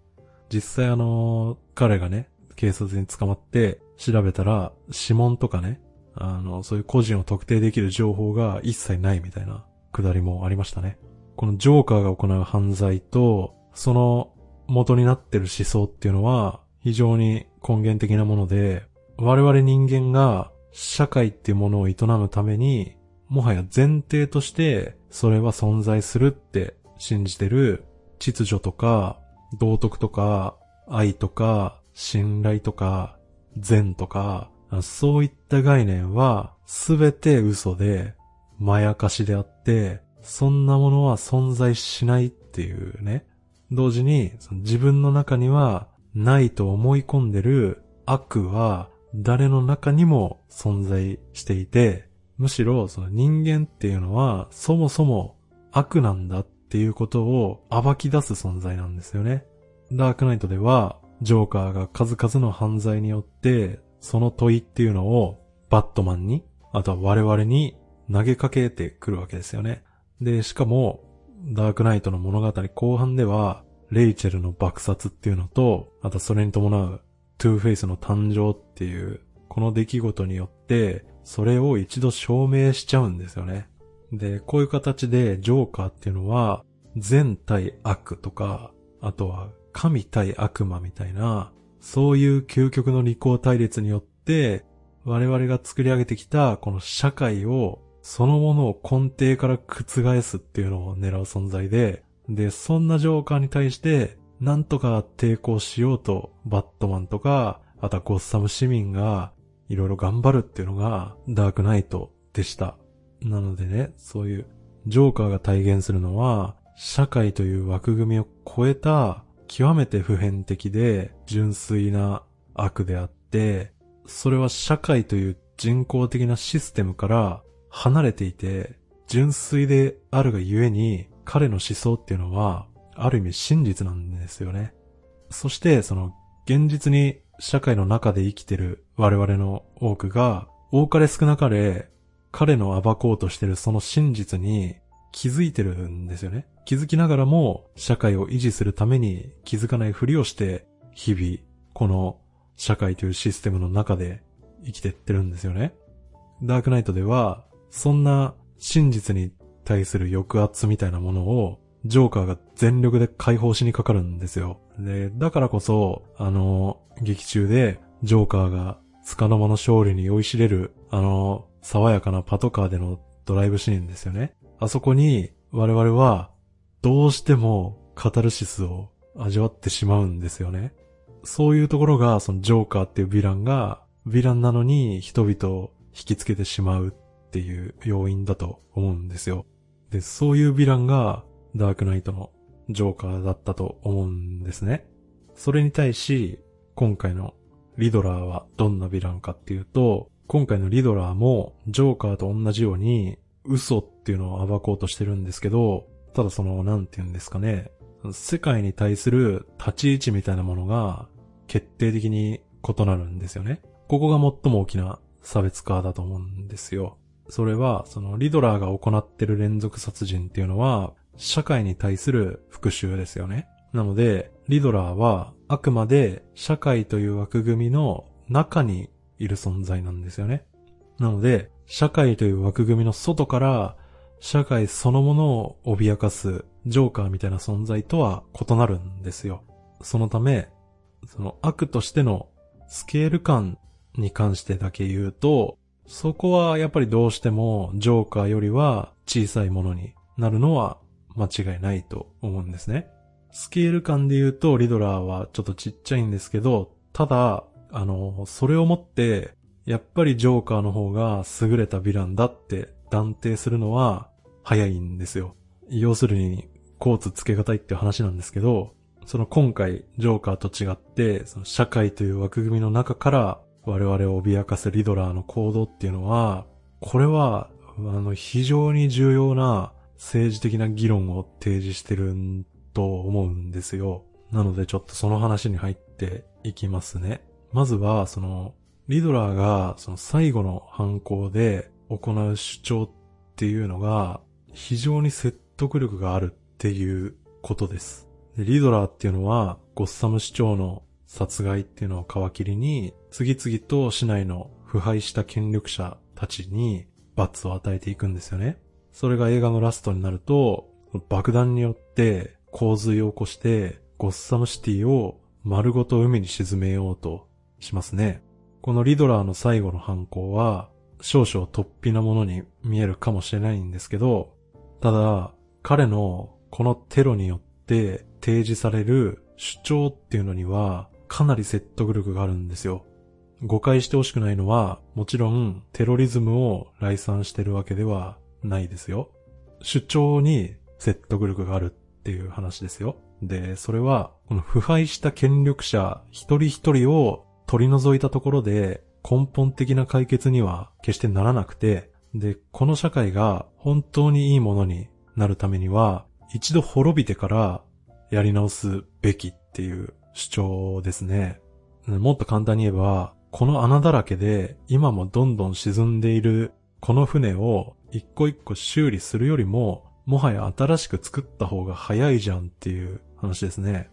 実際あの、彼がね、警察に捕まって調べたら指紋とかね、あの、そういう個人を特定できる情報が一切ないみたいなくだりもありましたね。このジョーカーが行う犯罪と、その元になってる思想っていうのは非常に根源的なもので、我々人間が社会っていうものを営むために、もはや前提としてそれは存在するって信じてる秩序とか道徳とか、愛とか、信頼とか、善とか、そういった概念はすべて嘘で、まやかしであって、そんなものは存在しないっていうね。同時に、自分の中にはないと思い込んでる悪は誰の中にも存在していて、むしろその人間っていうのはそもそも悪なんだっていうことを暴き出す存在なんですよね。ダークナイトではジョーカーが数々の犯罪によってその問いっていうのをバットマンに、あとは我々に投げかけてくるわけですよね。で、しかも、ダークナイトの物語後半では、レイチェルの爆殺っていうのと、あとそれに伴うトゥーフェイスの誕生っていう、この出来事によって、それを一度証明しちゃうんですよね。で、こういう形でジョーカーっていうのは、善対悪とか、あとは神対悪魔みたいな、そういう究極の利口対立によって、我々が作り上げてきたこの社会を、そのものを根底から覆すっていうのを狙う存在で、で、そんなジョーカーに対して、なんとか抵抗しようと、バットマンとか、あとはゴッサム市民が、いろいろ頑張るっていうのが、ダークナイトでした。なのでね、そういう、ジョーカーが体現するのは、社会という枠組みを超えた、極めて普遍的で、純粋な悪であって、それは社会という人工的なシステムから離れていて、純粋であるがゆえに、彼の思想っていうのは、ある意味真実なんですよね。そして、その、現実に社会の中で生きてる我々の多くが、多かれ少なかれ、彼の暴こうとしてるその真実に気づいてるんですよね。気づきながらも、社会を維持するために気づかないふりをして、日々、この社会というシステムの中で生きてってるんですよね。ダークナイトでは、そんな真実に対する抑圧みたいなものを、ジョーカーが全力で解放しにかかるんですよ。で、だからこそ、あの、劇中で、ジョーカーが、つかの間の勝利に酔いしれる、あの、爽やかなパトカーでのドライブシーンですよね。あそこに、我々は、どうしても、カタルシスを味わってしまうんですよね。そういうところが、そのジョーカーっていうヴィランが、ヴィランなのに人々を引きつけてしまうっていう要因だと思うんですよ。で、そういうヴィランが、ダークナイトのジョーカーだったと思うんですね。それに対し、今回のリドラーはどんなヴィランかっていうと、今回のリドラーもジョーカーと同じように嘘っていうのを暴こうとしてるんですけど、ただその、なんて言うんですかね、世界に対する立ち位置みたいなものが決定的に異なるんですよね。ここが最も大きな差別化だと思うんですよ。それは、そのリドラーが行ってる連続殺人っていうのは、社会に対する復讐ですよね。なので、リドラーはあくまで社会という枠組みの中にいる存在なんですよね。なので、社会という枠組みの外から社会そのものを脅かすジョーカーみたいな存在とは異なるんですよ。そのため、その悪としてのスケール感に関してだけ言うと、そこはやっぱりどうしてもジョーカーよりは小さいものになるのは間違いないと思うんですね。スケール感で言うとリドラーはちょっとちっちゃいんですけど、ただ、あの、それをもって、やっぱりジョーカーの方が優れたヴィランだって断定するのは早いんですよ。要するに、コーツつけがたいって話なんですけど、その今回、ジョーカーと違って、その社会という枠組みの中から我々を脅かすリドラーの行動っていうのは、これは、あの、非常に重要な政治的な議論を提示してると思うんですよ。なのでちょっとその話に入っていきますね。まずは、その、リドラーがその最後の犯行で行う主張っていうのが非常に説得力があるっていうことです。リドラーっていうのは、ゴッサム市長の殺害っていうのを皮切りに、次々と市内の腐敗した権力者たちに罰を与えていくんですよね。それが映画のラストになると、爆弾によって洪水を起こして、ゴッサムシティを丸ごと海に沈めようとしますね。このリドラーの最後の犯行は、少々突飛なものに見えるかもしれないんですけど、ただ、彼のこのテロによって提示される主張っていうのにはかなり説得力があるんですよ。誤解してほしくないのは、もちろんテロリズムを来賛してるわけではないですよ。主張に説得力があるっていう話ですよ。で、それは、この腐敗した権力者一人一人を取り除いたところで根本的な解決には決してならなくて、で、この社会が本当にいいものになるためには、一度滅びてからやり直すべきっていう主張ですね。もっと簡単に言えば、この穴だらけで今もどんどん沈んでいるこの船を一個一個修理するよりも、もはや新しく作った方が早いじゃんっていう話ですね。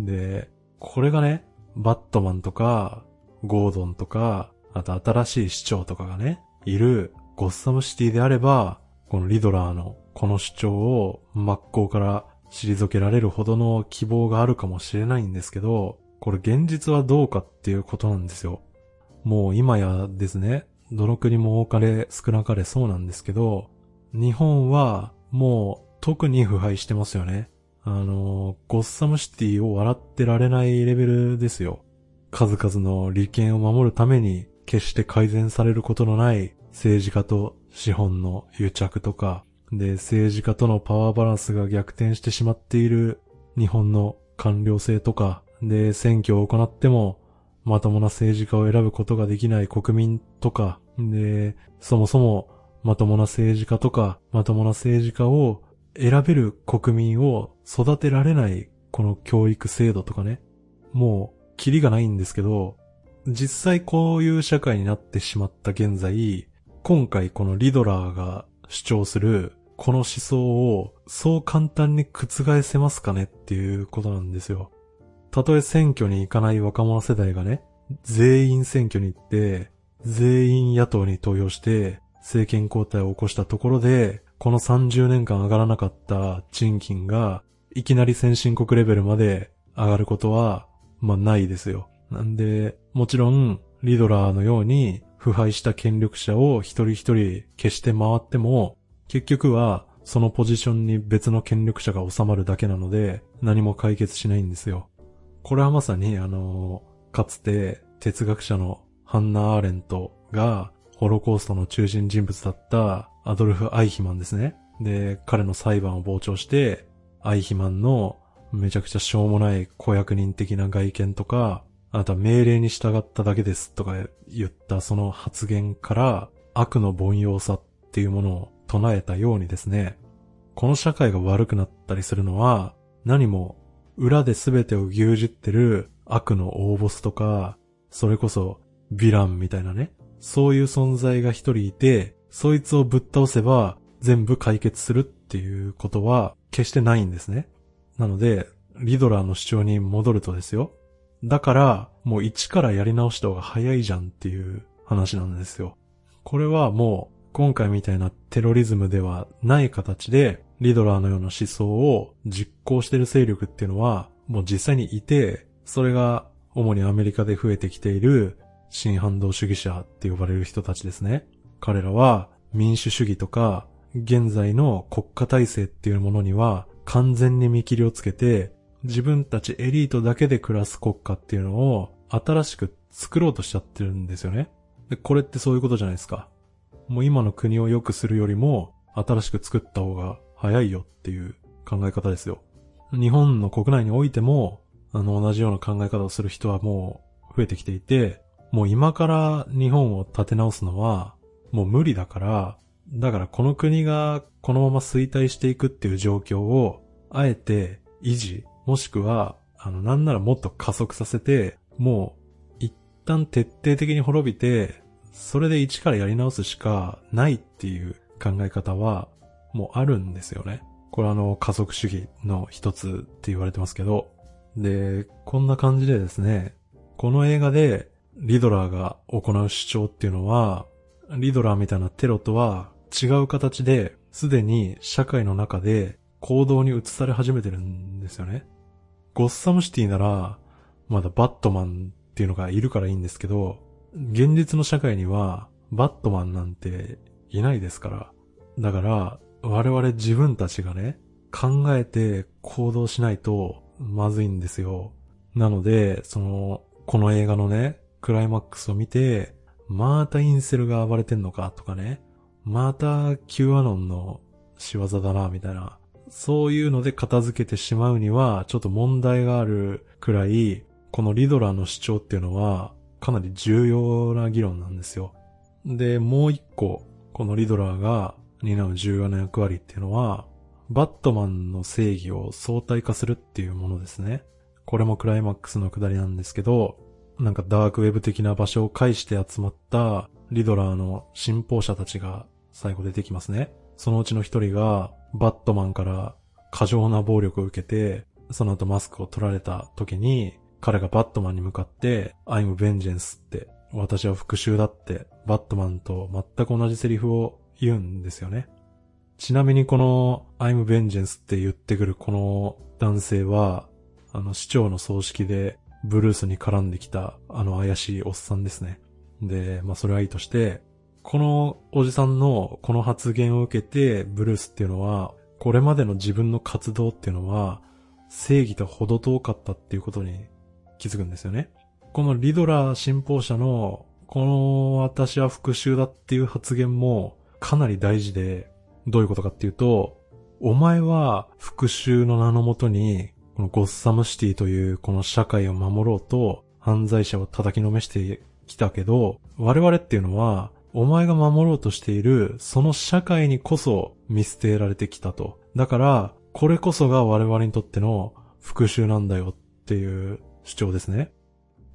で、これがね、バットマンとか、ゴードンとか、あと新しい市長とかがね、いるゴッサムシティであれば、このリドラーのこの主張を真っ向から退けられるほどの希望があるかもしれないんですけど、これ現実はどうかっていうことなんですよ。もう今やですね、どの国も多かれ少なかれそうなんですけど、日本はもう特に腐敗してますよね。あの、ゴッサムシティを笑ってられないレベルですよ。数々の利権を守るために決して改善されることのない政治家と資本の癒着とか、で、政治家とのパワーバランスが逆転してしまっている日本の官僚制とか、で、選挙を行ってもまともな政治家を選ぶことができない国民とか、で、そもそもまともな政治家とか、まともな政治家を選べる国民を育てられないこの教育制度とかね、もう、キリがないんですけど、実際こういう社会になってしまった現在、今回このリドラーが主張するこの思想をそう簡単に覆せますかねっていうことなんですよ。たとえ選挙に行かない若者世代がね、全員選挙に行って、全員野党に投票して、政権交代を起こしたところで、この30年間上がらなかった賃金が、いきなり先進国レベルまで上がることは、まあないですよ。なんで、もちろん、リドラーのように、腐敗した権力者を一人一人消して回っても、結局は、そのポジションに別の権力者が収まるだけなので、何も解決しないんですよ。これはまさに、あの、かつて哲学者のハンナ・アーレントがホロコーストの中心人物だったアドルフ・アイヒマンですね。で、彼の裁判を傍聴して、アイヒマンのめちゃくちゃしょうもない公約人的な外見とか、あなた命令に従っただけですとか言ったその発言から悪の凡庸さっていうものを唱えたようにですね、この社会が悪くなったりするのは何も裏で全てを牛耳ってる悪の大ボスとか、それこそヴィランみたいなね、そういう存在が一人いて、そいつをぶっ倒せば全部解決するっていうことは決してないんですね。なので、リドラーの主張に戻るとですよ。だから、もう一からやり直した方が早いじゃんっていう話なんですよ。これはもう、今回みたいなテロリズムではない形で、リドラーのような思想を実行してる勢力っていうのは、もう実際にいて、それが主にアメリカで増えてきている新反動主義者って呼ばれる人たちですね。彼らは民主主義とか現在の国家体制っていうものには完全に見切りをつけて自分たちエリートだけで暮らす国家っていうのを新しく作ろうとしちゃってるんですよね。で、これってそういうことじゃないですか。もう今の国を良くするよりも新しく作った方が早いよっていう考え方ですよ。日本の国内においても、あの、同じような考え方をする人はもう増えてきていて、もう今から日本を立て直すのは、もう無理だから、だからこの国がこのまま衰退していくっていう状況を、あえて維持、もしくは、あの、なんならもっと加速させて、もう、一旦徹底的に滅びて、それで一からやり直すしかないっていう考え方は、もうあるんですよね。これあの、加速主義の一つって言われてますけど。で、こんな感じでですね、この映画でリドラーが行う主張っていうのは、リドラーみたいなテロとは違う形で、すでに社会の中で行動に移され始めてるんですよね。ゴッサムシティなら、まだバットマンっていうのがいるからいいんですけど、現実の社会にはバットマンなんていないですから。だから、我々自分たちがね、考えて行動しないとまずいんですよ。なので、その、この映画のね、クライマックスを見て、またインセルが暴れてんのかとかね、また Q アノンの仕業だな、みたいな。そういうので片付けてしまうには、ちょっと問題があるくらい、このリドラーの主張っていうのは、かなり重要な議論なんですよ。で、もう一個、このリドラーが担う重要な役割っていうのは、バットマンの正義を相対化するっていうものですね。これもクライマックスのくだりなんですけど、なんかダークウェブ的な場所を介して集まったリドラーの信奉者たちが最後出てきますね。そのうちの一人がバットマンから過剰な暴力を受けて、その後マスクを取られた時に、彼がバットマンに向かって、I'm vengeance って、私は復讐だって、バットマンと全く同じセリフを言うんですよね。ちなみにこの I'm vengeance って言ってくるこの男性は、あの市長の葬式でブルースに絡んできたあの怪しいおっさんですね。で、まあそれはいいとして、このおじさんのこの発言を受けて、ブルースっていうのは、これまでの自分の活動っていうのは、正義と程遠かったっていうことに気づくんですよね。このリドラー信奉者の、この私は復讐だっていう発言もかなり大事で、どういうことかっていうと、お前は復讐の名のもとにこのゴッサムシティというこの社会を守ろうと犯罪者を叩きのめしてきたけど、我々っていうのは、お前が守ろうとしているその社会にこそ見捨てられてきたと。だから、これこそが我々にとっての復讐なんだよっていう主張ですね。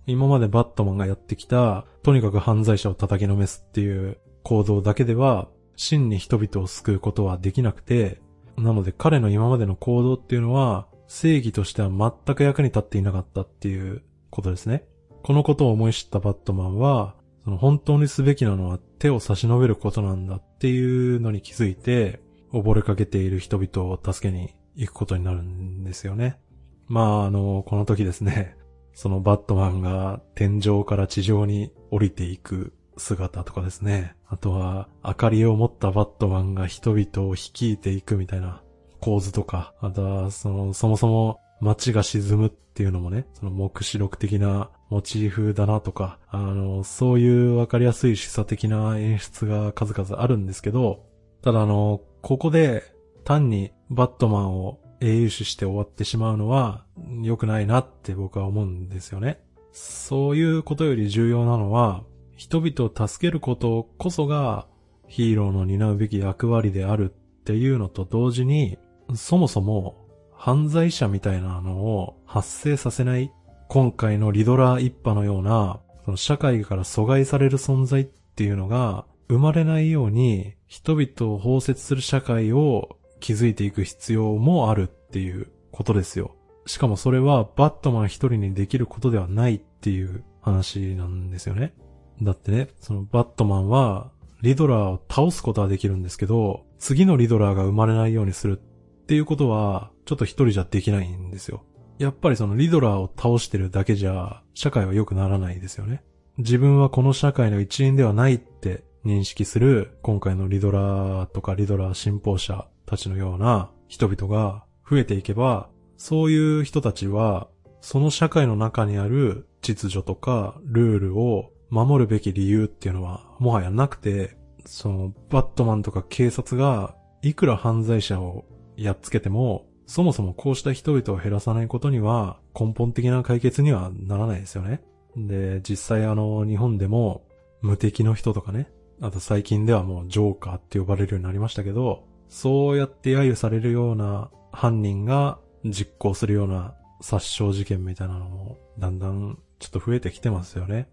今までバットマンがやってきた、とにかく犯罪者を叩きのめすっていう行動だけでは、真に人々を救うことはできなくて、なので彼の今までの行動っていうのは、正義としては全く役に立っていなかったっていうことですね。このことを思い知ったバットマンは、その本当にすべきなのは手を差し伸べることなんだっていうのに気づいて、溺れかけている人々を助けに行くことになるんですよね。まあ、あの、この時ですね、そのバットマンが天井から地上に降りていく姿とかですね。あとは、明かりを持ったバットマンが人々を率いていくみたいな構図とか、あとは、その、そもそも街が沈むっていうのもね、その目視録的なモチーフだなとか、あの、そういうわかりやすい示唆的な演出が数々あるんですけど、ただあの、ここで単にバットマンを英雄視して終わってしまうのは良くないなって僕は思うんですよね。そういうことより重要なのは、人々を助けることこそがヒーローの担うべき役割であるっていうのと同時に、そもそも犯罪者みたいなのを発生させない今回のリドラー一派のようなその社会から阻害される存在っていうのが生まれないように人々を包摂する社会を築いていく必要もあるっていうことですよ。しかもそれはバットマン一人にできることではないっていう話なんですよね。だってね、そのバットマンはリドラーを倒すことはできるんですけど、次のリドラーが生まれないようにするっていうことは、ちょっと一人じゃできないんですよ。やっぱりそのリドラーを倒してるだけじゃ、社会は良くならないですよね。自分はこの社会の一員ではないって認識する、今回のリドラーとかリドラー信奉者たちのような人々が増えていけば、そういう人たちは、その社会の中にある秩序とかルールを守るべき理由っていうのはもはやなくて、そのバットマンとか警察がいくら犯罪者をやっつけても、そもそもこうした人々を減らさないことには根本的な解決にはならないですよね。で、実際あの、日本でも無敵の人とかね、あと最近ではもうジョーカーって呼ばれるようになりましたけど、そうやって揶揄されるような犯人が実行するような殺傷事件みたいなのもだんだんちょっと増えてきてますよね。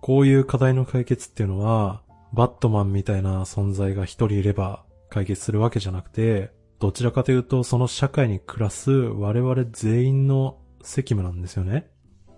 こういう課題の解決っていうのは、バットマンみたいな存在が一人いれば解決するわけじゃなくて、どちらかというと、その社会に暮らす我々全員の責務なんですよね。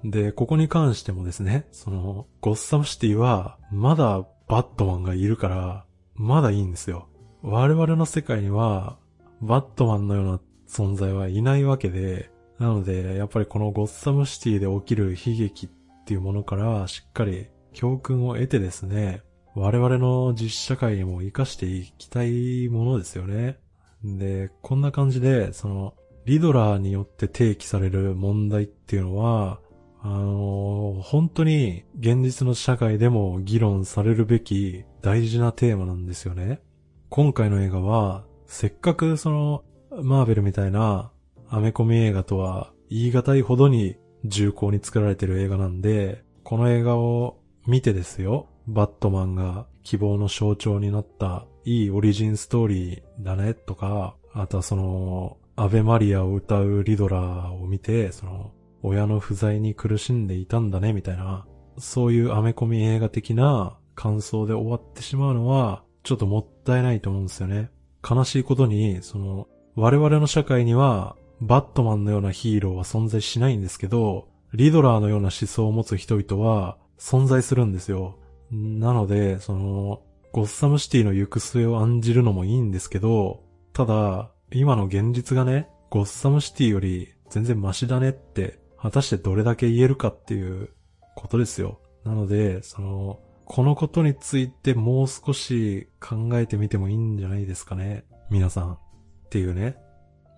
で、ここに関してもですね、その、ゴッサムシティは、まだバットマンがいるから、まだいいんですよ。我々の世界には、バットマンのような存在はいないわけで、なので、やっぱりこのゴッサムシティで起きる悲劇っていうものから、しっかり教訓を得てですね、我々の実社会にも活かしていきたいものですよね。で、こんな感じで、その、リドラーによって提起される問題っていうのは、あの、本当に現実の社会でも議論されるべき大事なテーマなんですよね。今回の映画は、せっかくその、マーベルみたいなアメコミ映画とは言い難いほどに重厚に作られてる映画なんで、この映画を見てですよ、バットマンが希望の象徴になったいいオリジンストーリーだねとか、あとはその、アベマリアを歌うリドラーを見て、その、親の不在に苦しんでいたんだねみたいな、そういうアメコミ映画的な感想で終わってしまうのは、ちょっともったいないと思うんですよね。悲しいことに、その、我々の社会には、バットマンのようなヒーローは存在しないんですけど、リドラーのような思想を持つ人々は存在するんですよ。なので、その、ゴッサムシティの行く末を案じるのもいいんですけど、ただ、今の現実がね、ゴッサムシティより全然マシだねって、果たしてどれだけ言えるかっていうことですよ。なので、その、このことについてもう少し考えてみてもいいんじゃないですかね。皆さん。っていうね。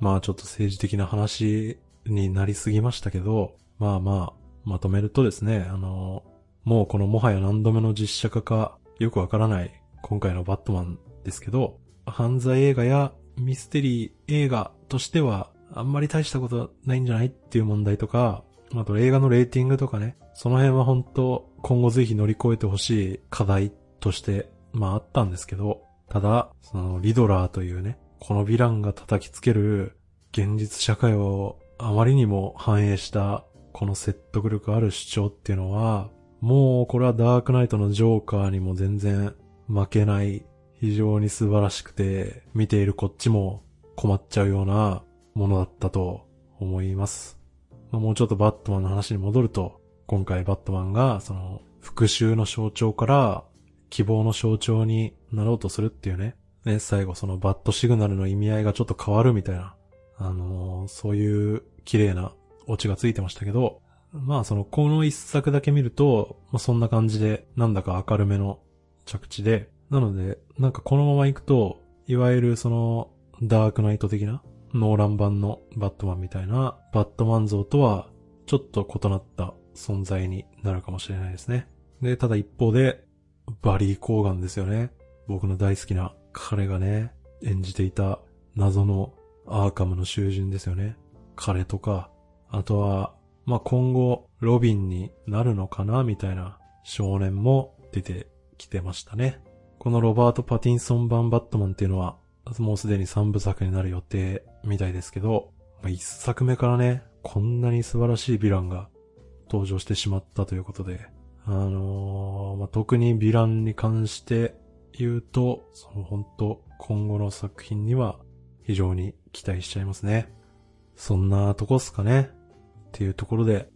まあちょっと政治的な話になりすぎましたけど、まあまあ、まとめるとですね、あの、もうこのもはや何度目の実写化かよくわからない今回のバットマンですけど、犯罪映画やミステリー映画としてはあんまり大したことないんじゃないっていう問題とか、あと映画のレーティングとかね、その辺は本当今後ぜひ乗り越えてほしい課題として、まああったんですけど、ただ、そのリドラーというね、このヴィランが叩きつける現実社会をあまりにも反映したこの説得力ある主張っていうのは、もうこれはダークナイトのジョーカーにも全然負けない非常に素晴らしくて、見ているこっちも困っちゃうようなものだったと思います。もうちょっとバットマンの話に戻ると、今回バットマンがその復讐の象徴から希望の象徴になろうとするっていうね。ね、最後そのバットシグナルの意味合いがちょっと変わるみたいな、あのー、そういう綺麗なオチがついてましたけど、まあそのこの一作だけ見ると、まあそんな感じでなんだか明るめの着地で、なので、なんかこのまま行くと、いわゆるその、ダークナイト的な、ノーラン版のバットマンみたいな、バットマン像とは、ちょっと異なった存在になるかもしれないですね。で、ただ一方で、バリー・コーガンですよね。僕の大好きな彼がね、演じていた謎のアーカムの囚人ですよね。彼とか、あとは、まあ、今後、ロビンになるのかなみたいな少年も出てきてましたね。このロバート・パティンソン版バットマンっていうのは、もうすでに3部作になる予定みたいですけど、まあ、1作目からね、こんなに素晴らしいヴィランが登場してしまったということで、あのー、まあ、特にヴィランに関して言うと、その本当今後の作品には非常に期待しちゃいますね。そんなとこっすかね。っていうところで、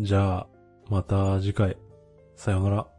じゃあ、また次回、さようなら。